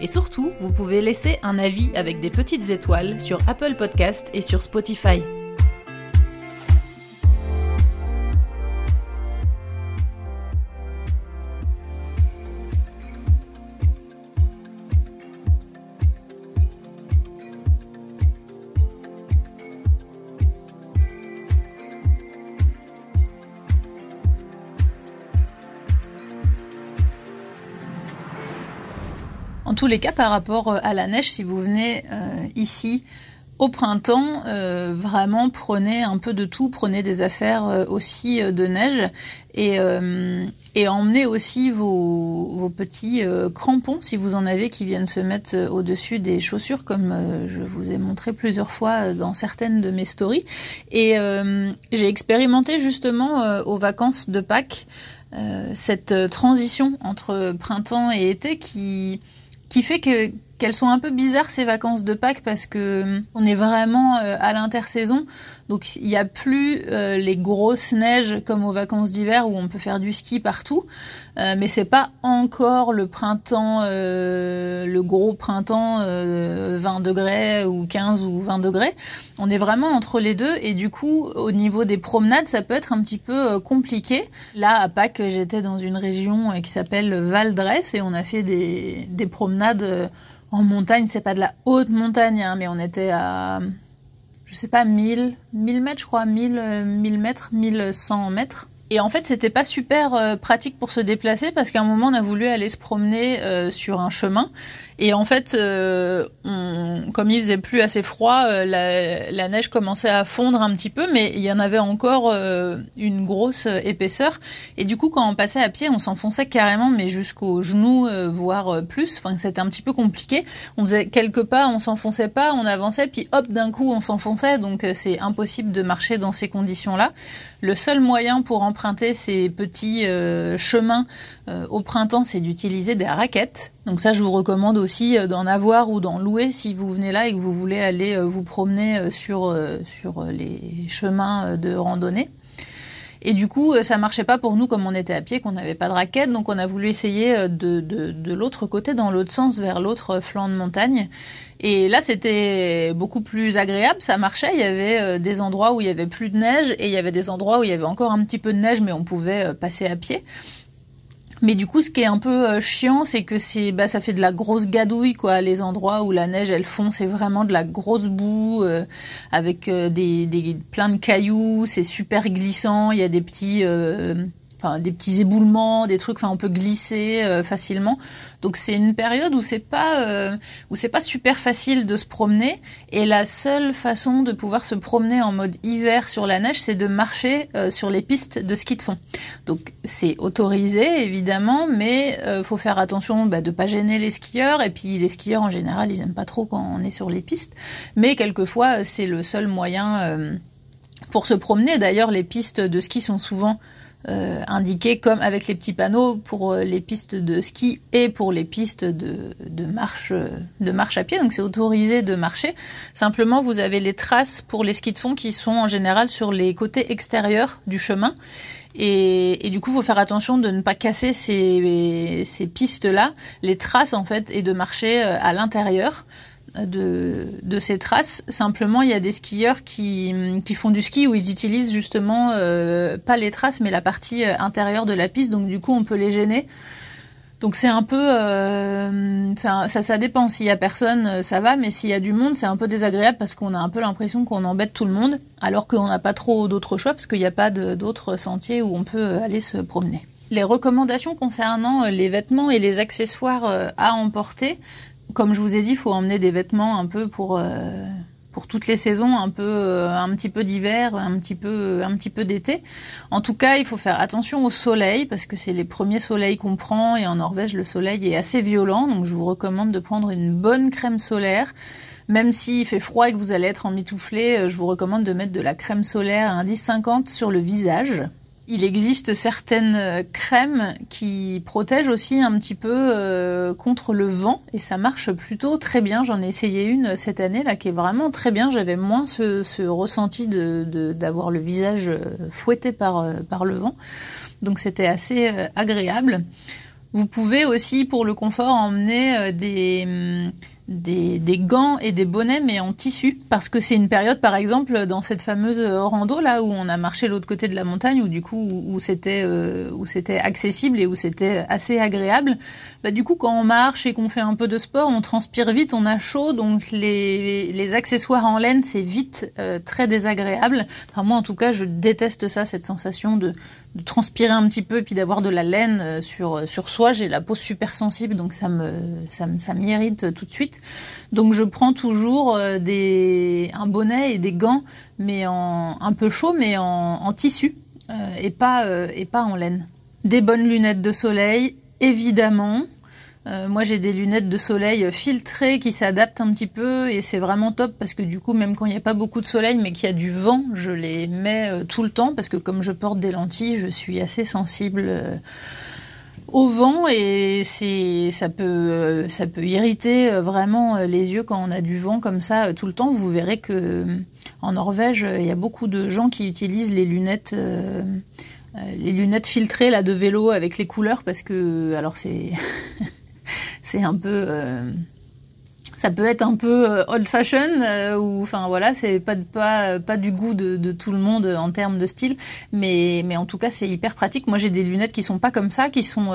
Et surtout, vous pouvez laisser un avis avec des petites étoiles sur Apple Podcast et sur Spotify. En tous les cas, par rapport euh, à la neige, si vous venez euh, ici au printemps, euh, vraiment prenez un peu de tout, prenez des affaires aussi de neige et, emmenez aussi vos, petits crampons si vous en avez qui viennent se mettre au-dessus des chaussures comme je vous ai montré plusieurs fois dans certaines de mes stories. Et j'ai expérimenté justement aux vacances de Pâques cette transition entre printemps et été qui qui fait que qu'elles sont un peu bizarres ces vacances de Pâques parce que on est vraiment euh, à l'intersaison donc il n'y a plus euh, les grosses neiges comme aux vacances d'hiver où on peut faire du ski partout, euh, mais c'est pas encore le printemps, euh, le gros printemps 20 degrés ou 15 ou 20 degrés. On est vraiment entre les deux et du coup au niveau des promenades ça peut être un petit peu compliqué. Là à Pâques j'étais dans une région qui s'appelle Val et on a fait des promenades en montagne. C'est pas de la haute montagne hein, mais on était à je sais pas, 1000, 1000 mètres, je crois, 1000, 1000 mètres, 1100 mètres. Et en fait, c'était pas super euh, pratique pour se déplacer parce qu'à un moment, on a voulu aller se promener euh, sur un chemin et en fait, euh, comme il faisait plus assez froid, euh, la, neige commençait à fondre un petit peu, mais il y en avait encore euh, une grosse épaisseur. Et du coup, quand on passait à pied, on s'enfonçait carrément, mais jusqu'aux genoux, voire plus. Enfin, c'était un petit peu compliqué. On faisait quelques pas, on s'enfonçait pas, on avançait, puis hop, d'un coup, on s'enfonçait. Donc, c'est impossible de marcher dans ces conditions-là. Le seul moyen pour emprunter ces petits chemins au printemps, c'est d'utiliser des raquettes. Donc ça, je vous recommande aussi euh, d'en avoir ou d'en louer si vous venez là et que vous voulez aller euh, vous promener euh, sur, les chemins de randonnée. Et du coup, ça marchait pas pour nous comme on était à pied, qu'on n'avait pas de raquette, donc on a voulu essayer de, de, de l'autre côté, dans l'autre sens, vers l'autre flanc de montagne. Et là, c'était beaucoup plus agréable, ça marchait. Il y avait des endroits où il y avait plus de neige et il y avait des endroits où il y avait encore un petit peu de neige, mais on pouvait passer à pied. Mais du coup, ce qui est un peu euh, chiant, c'est que c'est, bah, ça fait de la grosse gadouille, quoi. Les endroits où la neige, elle fond, c'est vraiment de la grosse boue euh, avec euh, des, des, plein de cailloux. C'est super glissant. Il y a des petits, enfin des petits éboulements, des trucs, enfin on peut glisser euh, facilement. Donc c'est une période où c'est pas euh, où c'est pas super facile de se promener et la seule façon de pouvoir se promener en mode hiver sur la neige, c'est de marcher euh, sur les pistes de ski de fond. Donc c'est autorisé évidemment, mais faut faire attention bah, de pas gêner les skieurs et puis les skieurs en général ils aiment pas trop quand on est sur les pistes, mais quelquefois c'est le seul moyen pour se promener. D'ailleurs les pistes de ski sont souvent euh, indiqué comme avec les petits panneaux pour euh, les pistes de ski et pour les pistes de, marche euh, de marche à pied. Donc c'est autorisé de marcher. Simplement, vous avez les traces pour les skis de fond qui sont en général sur les côtés extérieurs du chemin. Et, du coup, il faut faire attention de ne pas casser ces, ces pistes-là, les traces en fait, et de marcher à l'intérieur de, ces traces. Simplement, il y a des skieurs qui, qui font du ski où ils utilisent justement euh, pas les traces, mais la partie euh, intérieure de la piste. Donc du coup, on peut les gêner. Donc c'est un peu, euh, ça, ça, ça, dépend. S'il y a personne, ça va, mais s'il y a du monde, c'est un peu désagréable parce qu'on a un peu l'impression qu'on embête tout le monde, alors qu'on n'a pas trop d'autres choix parce qu'il n'y a pas d'autres sentiers où on peut aller se promener. Les recommandations concernant les vêtements et les accessoires à emporter, comme je vous ai dit, il faut emmener des vêtements un peu pour euh, pour toutes les saisons, un peu euh, un petit peu d'hiver, un petit peu un petit peu d'été. En tout cas, il faut faire attention au soleil parce que c'est les premiers soleils qu'on prend et en Norvège le soleil est assez violent, donc je vous recommande de prendre une bonne crème solaire. Même s'il fait froid et que vous allez être emmitouflé, je vous recommande de mettre de la crème solaire à indice 50 sur le visage. Il existe certaines euh, crèmes qui protègent aussi un petit peu euh, contre le vent et ça marche plutôt très bien. J'en ai essayé une cette année là qui est vraiment très bien. J'avais moins ce, ressenti de d'avoir le visage euh, fouetté par, par le vent. Donc c'était assez agréable. Vous pouvez aussi pour le confort emmener des des, gants et des bonnets mais en tissu. Parce que c'est une période par exemple dans cette fameuse rando là où on a marché l'autre côté de la montagne où du coup où, c'était euh, où c'était accessible et où c'était assez agréable. Bah, du coup quand on marche et qu'on fait un peu de sport on transpire vite on a chaud donc les, les accessoires en laine c'est vite euh, très désagréable. Enfin, moi en tout cas je déteste ça cette sensation de de transpirer un petit peu puis d'avoir de la laine euh, sur, euh, sur soi. J'ai la peau super sensible, donc ça me, ça, ça m'irrite tout de suite. Donc je prends toujours euh, des, un bonnet et des gants, mais en, un peu chaud, mais en, en tissu pas, et pas en laine. Des bonnes lunettes de soleil, évidemment. Euh, moi, j'ai des lunettes de soleil filtrées qui s'adaptent un petit peu et c'est vraiment top parce que du coup, même quand il n'y a pas beaucoup de soleil mais qu'il y a du vent, je les mets euh, tout le temps parce que comme je porte des lentilles, je suis assez sensible euh, au vent et c'est ça peut ça peut irriter vraiment les yeux quand on a du vent comme ça tout le temps. Vous verrez que en Norvège, il y a beaucoup de gens qui utilisent les lunettes les lunettes filtrées là de vélo avec les couleurs parce que alors c'est c'est un peu euh, ça peut être un peu euh, old fashion euh, ou enfin voilà c'est pas pas pas du goût de, tout le monde en termes de style mais mais en tout cas c'est hyper pratique. Moi j'ai des lunettes qui sont pas comme ça qui sont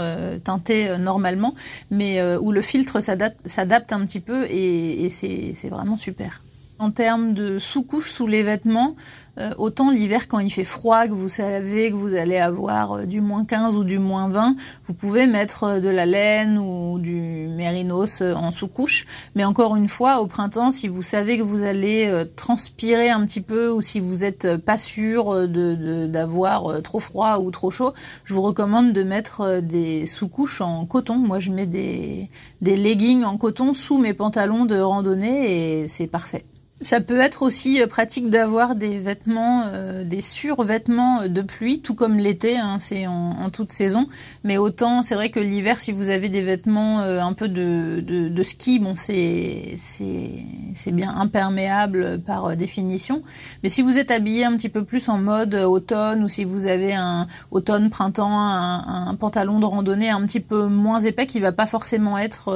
teintées normalement mais où le filtre s'adapte un petit peu et, et c'est vraiment super en termes de sous-couche sous les vêtements euh, autant l'hiver, quand il fait froid, que vous savez que vous allez avoir euh, du moins 15 ou du moins 20, vous pouvez mettre euh, de la laine ou du mérinos en sous-couche. Mais encore une fois, au printemps, si vous savez que vous allez transpirer un petit peu ou si vous n'êtes pas sûr d'avoir trop froid ou trop chaud, je vous recommande de mettre des sous-couches en coton. Moi, je mets des, des leggings en coton sous mes pantalons de randonnée et c'est parfait. Ça peut être aussi euh, pratique d'avoir des vêtements, euh, des survêtements de pluie, tout comme l'été, hein, c'est en, toute saison. Mais autant, c'est vrai que l'hiver, si vous avez des vêtements euh, un peu de, de, ski, bon, c'est c'est bien imperméable par définition. Mais si vous êtes habillé un petit peu plus en mode automne ou si vous avez un automne, printemps, un, un pantalon de randonnée un petit peu moins épais, qui va pas forcément être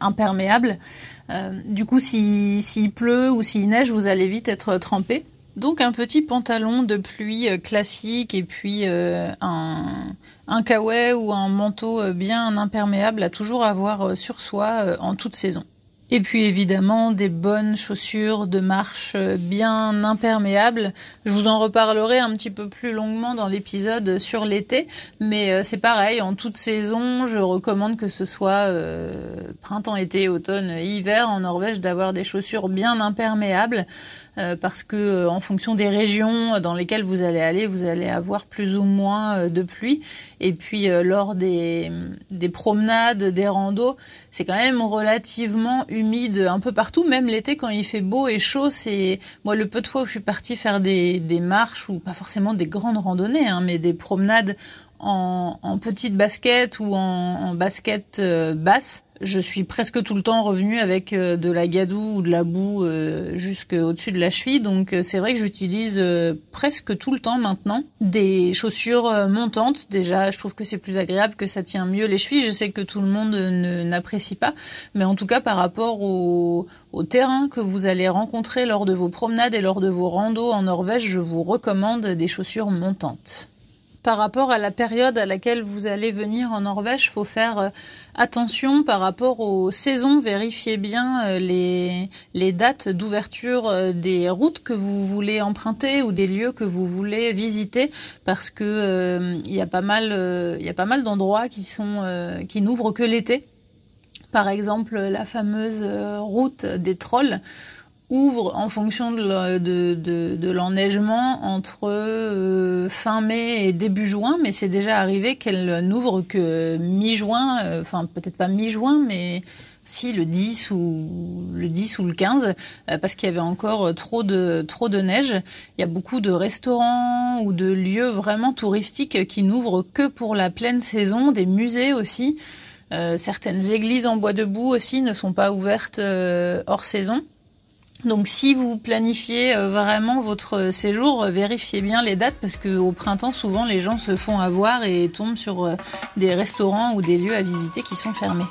imperméable. Euh, du coup, s'il pleut ou s'il neige, vous allez vite être trempé. Donc un petit pantalon de pluie euh, classique et puis euh, un, un kawaii ou un manteau bien imperméable à toujours avoir sur soi en toute saison. Et puis évidemment des bonnes chaussures de marche bien imperméables. Je vous en reparlerai un petit peu plus longuement dans l'épisode sur l'été, mais euh, c'est pareil, en toute saison, je recommande que ce soit euh, printemps, été, automne, hiver en Norvège d'avoir des chaussures bien imperméables. Euh, parce que euh, en fonction des régions dans lesquelles vous allez aller, vous allez avoir plus ou moins euh, de pluie. Et puis lors des, des promenades, des randos, c'est quand même relativement humide un peu partout, même l'été quand il fait beau et chaud. C'est moi le peu de fois où je suis partie faire des, des marches ou pas forcément des grandes randonnées, hein, mais des promenades en, en petite basket ou en, en basket basse je suis presque tout le temps revenue avec euh, de la gadoue ou de la boue euh, jusqu'au-dessus de la cheville. Donc euh, c'est vrai que j'utilise presque tout le temps maintenant des chaussures montantes. Déjà, je trouve que c'est plus agréable, que ça tient mieux les chevilles. Je sais que tout le monde n'apprécie pas, mais en tout cas par rapport au, au terrain que vous allez rencontrer lors de vos promenades et lors de vos randos en Norvège, je vous recommande des chaussures montantes par rapport à la période à laquelle vous allez venir en Norvège, il faut faire euh, attention par rapport aux saisons. Vérifiez bien euh, les, les dates d'ouverture euh, des routes que vous voulez emprunter ou des lieux que vous voulez visiter parce que il y a pas mal, mal d'endroits qui qui n'ouvrent que l'été. Par exemple, la fameuse route des trolls ouvre en fonction de, l'enneigement entre euh, fin mai et début juin, mais c'est déjà arrivé qu'elle n'ouvre que mi-juin, euh, enfin peut-être pas mi-juin, mais si le 10 ou le 10 ou le 15 euh, parce qu'il y avait encore trop de trop de neige. Il y a beaucoup de restaurants ou de lieux vraiment touristiques qui n'ouvrent que pour la pleine saison, des musées aussi. certaines églises en bois debout aussi ne sont pas ouvertes hors saison. Donc si vous planifiez euh, vraiment votre séjour, euh, vérifiez bien les dates parce qu'au printemps, souvent les gens se font avoir et tombent sur euh, des restaurants ou des lieux à visiter qui sont fermés.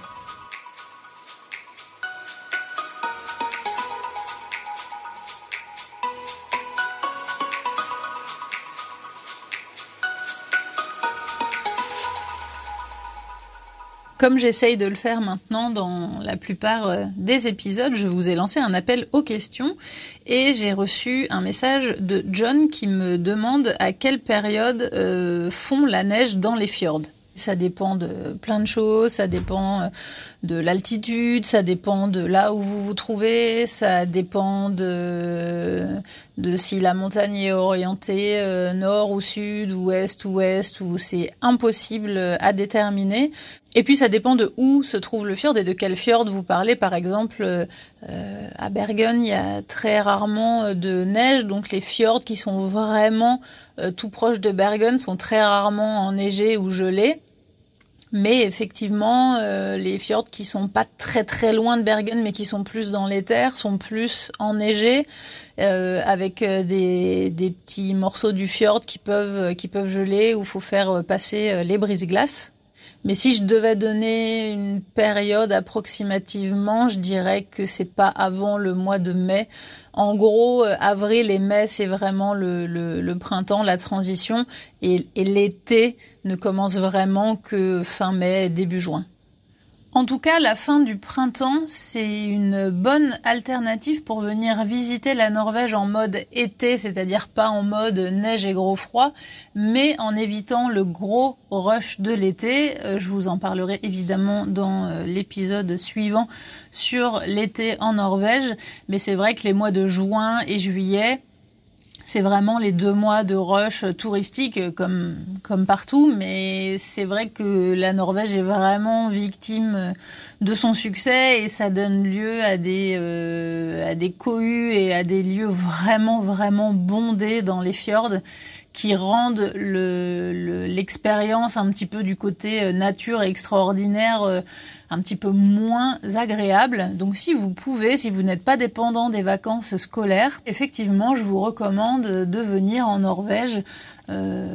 Comme j'essaye de le faire maintenant dans la plupart euh, des épisodes, je vous ai lancé un appel aux questions et j'ai reçu un message de John qui me demande à quelle période euh, fond la neige dans les fjords. Ça dépend de plein de choses, ça dépend euh, de l'altitude, ça dépend de là où vous vous trouvez, ça dépend de, si la montagne est orientée euh, nord ou sud ou est ou ouest, ou c'est impossible à déterminer. Et puis ça dépend de où se trouve le fjord et de quel fjord vous parlez. Par exemple, euh, à Bergen, il y a très rarement de neige, donc les fjords qui sont vraiment tout proches de Bergen sont très rarement enneigés ou gelés. Mais effectivement, euh, les fjords qui sont pas très très loin de Bergen, mais qui sont plus dans les terres, sont plus enneigés, euh, avec euh, des, des, petits morceaux du fjord qui peuvent qui peuvent geler où faut faire passer les brise-glaces. Mais si je devais donner une période approximativement, je dirais que c'est pas avant le mois de mai. En gros, avril et mai, c'est vraiment le, le, le, printemps, la transition, et, et l'été ne commence vraiment que fin mai, début juin. En tout cas, la fin du printemps, c'est une bonne alternative pour venir visiter la Norvège en mode été, c'est-à-dire pas en mode neige et gros froid, mais en évitant le gros rush de l'été. Euh, je vous en parlerai évidemment dans euh, l'épisode suivant sur l'été en Norvège, mais c'est vrai que les mois de juin et juillet, c'est vraiment les deux mois de rush touristique comme, comme partout, mais c'est vrai que la Norvège est vraiment victime de son succès et ça donne lieu à des, euh, à des cohues et à des lieux vraiment, vraiment bondés dans les fjords qui rendent l'expérience le, un petit peu du côté euh, nature extraordinaire euh, un petit peu moins agréable. Donc si vous pouvez, si vous n'êtes pas dépendant des vacances scolaires, effectivement, je vous recommande de venir en Norvège euh,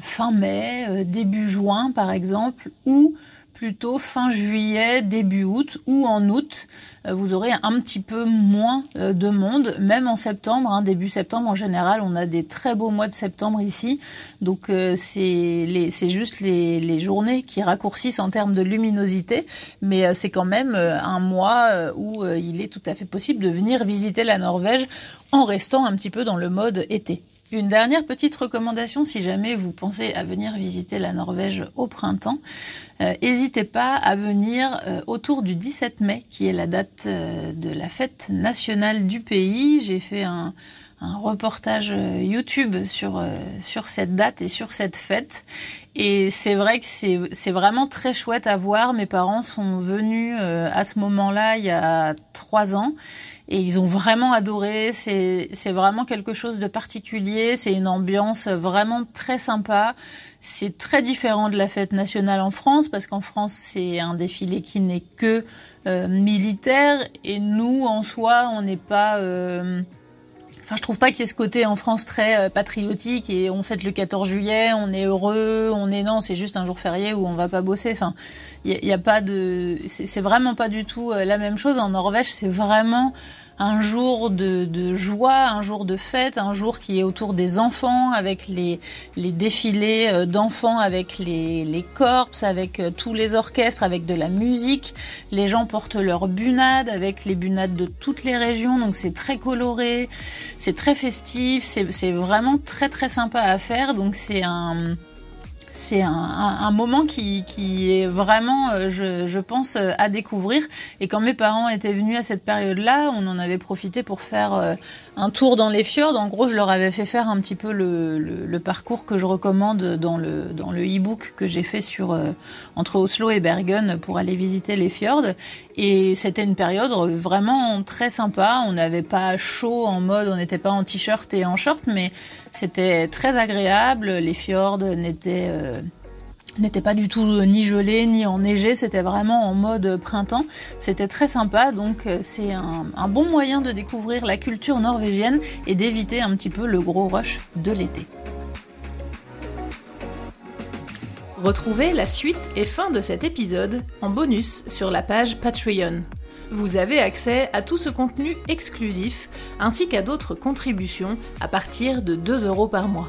fin mai, début juin par exemple, ou plutôt fin juillet, début août ou en août. Euh, vous aurez un petit peu moins euh, de monde, même en septembre, hein, début septembre en général, on a des très beaux mois de septembre ici. Donc euh, c'est juste les, les, journées qui raccourcissent en termes de luminosité, mais c'est quand même un mois où il est tout à fait possible de venir visiter la Norvège en restant un petit peu dans le mode été. Une dernière petite recommandation si jamais vous pensez à venir visiter la Norvège au printemps, euh, n'hésitez pas à venir euh, autour du 17 mai, qui est la date euh, de la fête nationale du pays. J'ai fait un, reportage YouTube sur, sur cette date et sur cette fête. Et c'est vrai que c'est vraiment très chouette à voir. Mes parents sont venus à ce moment-là il y a trois ans et ils ont vraiment adoré. C'est vraiment quelque chose de particulier. C'est une ambiance vraiment très sympa. C'est très différent de la fête nationale en France parce qu'en France c'est un défilé qui n'est que euh, militaire et nous en soi on n'est pas. Euh, enfin, je trouve pas qu'il y ait ce côté en France très euh, patriotique et on fête le 14 juillet, on est heureux, on est non, c'est juste un jour férié où on va pas bosser. Enfin, il a pas de, c'est vraiment pas du tout la même chose. En Norvège, c'est vraiment un jour de, joie, un jour de fête, un jour qui est autour des enfants, avec les, les défilés euh, d'enfants, avec les, les corps, avec euh, tous les orchestres, avec de la musique. Les gens portent leurs bunades, avec les bunades de toutes les régions, donc c'est très coloré, c'est très festif, c'est vraiment très très sympa à faire, donc c'est un c'est un, moment qui, est vraiment, euh, je, pense, euh, à découvrir. Et quand mes parents étaient venus à cette période-là, on en avait profité pour faire euh, un tour dans les fjords. En gros, je leur avais fait faire un petit peu le, parcours que je recommande dans le dans le e-book que j'ai fait sur entre Oslo et Bergen pour aller visiter les fjords. Et c'était une période vraiment très sympa. On n'avait pas chaud en mode, on n'était pas en t-shirt et en short, mais c'était très agréable. Les fjords n'étaient euh, n'était pas du tout ni gelé ni enneigé, c'était vraiment en mode printemps. C'était très sympa, donc euh, c'est un, un, bon moyen de découvrir la culture norvégienne et d'éviter un petit peu le gros rush de l'été. Retrouvez la suite et fin de cet épisode en bonus sur la page Patreon. Vous avez accès à tout ce contenu exclusif ainsi qu'à d'autres contributions à partir de 2 euros par mois.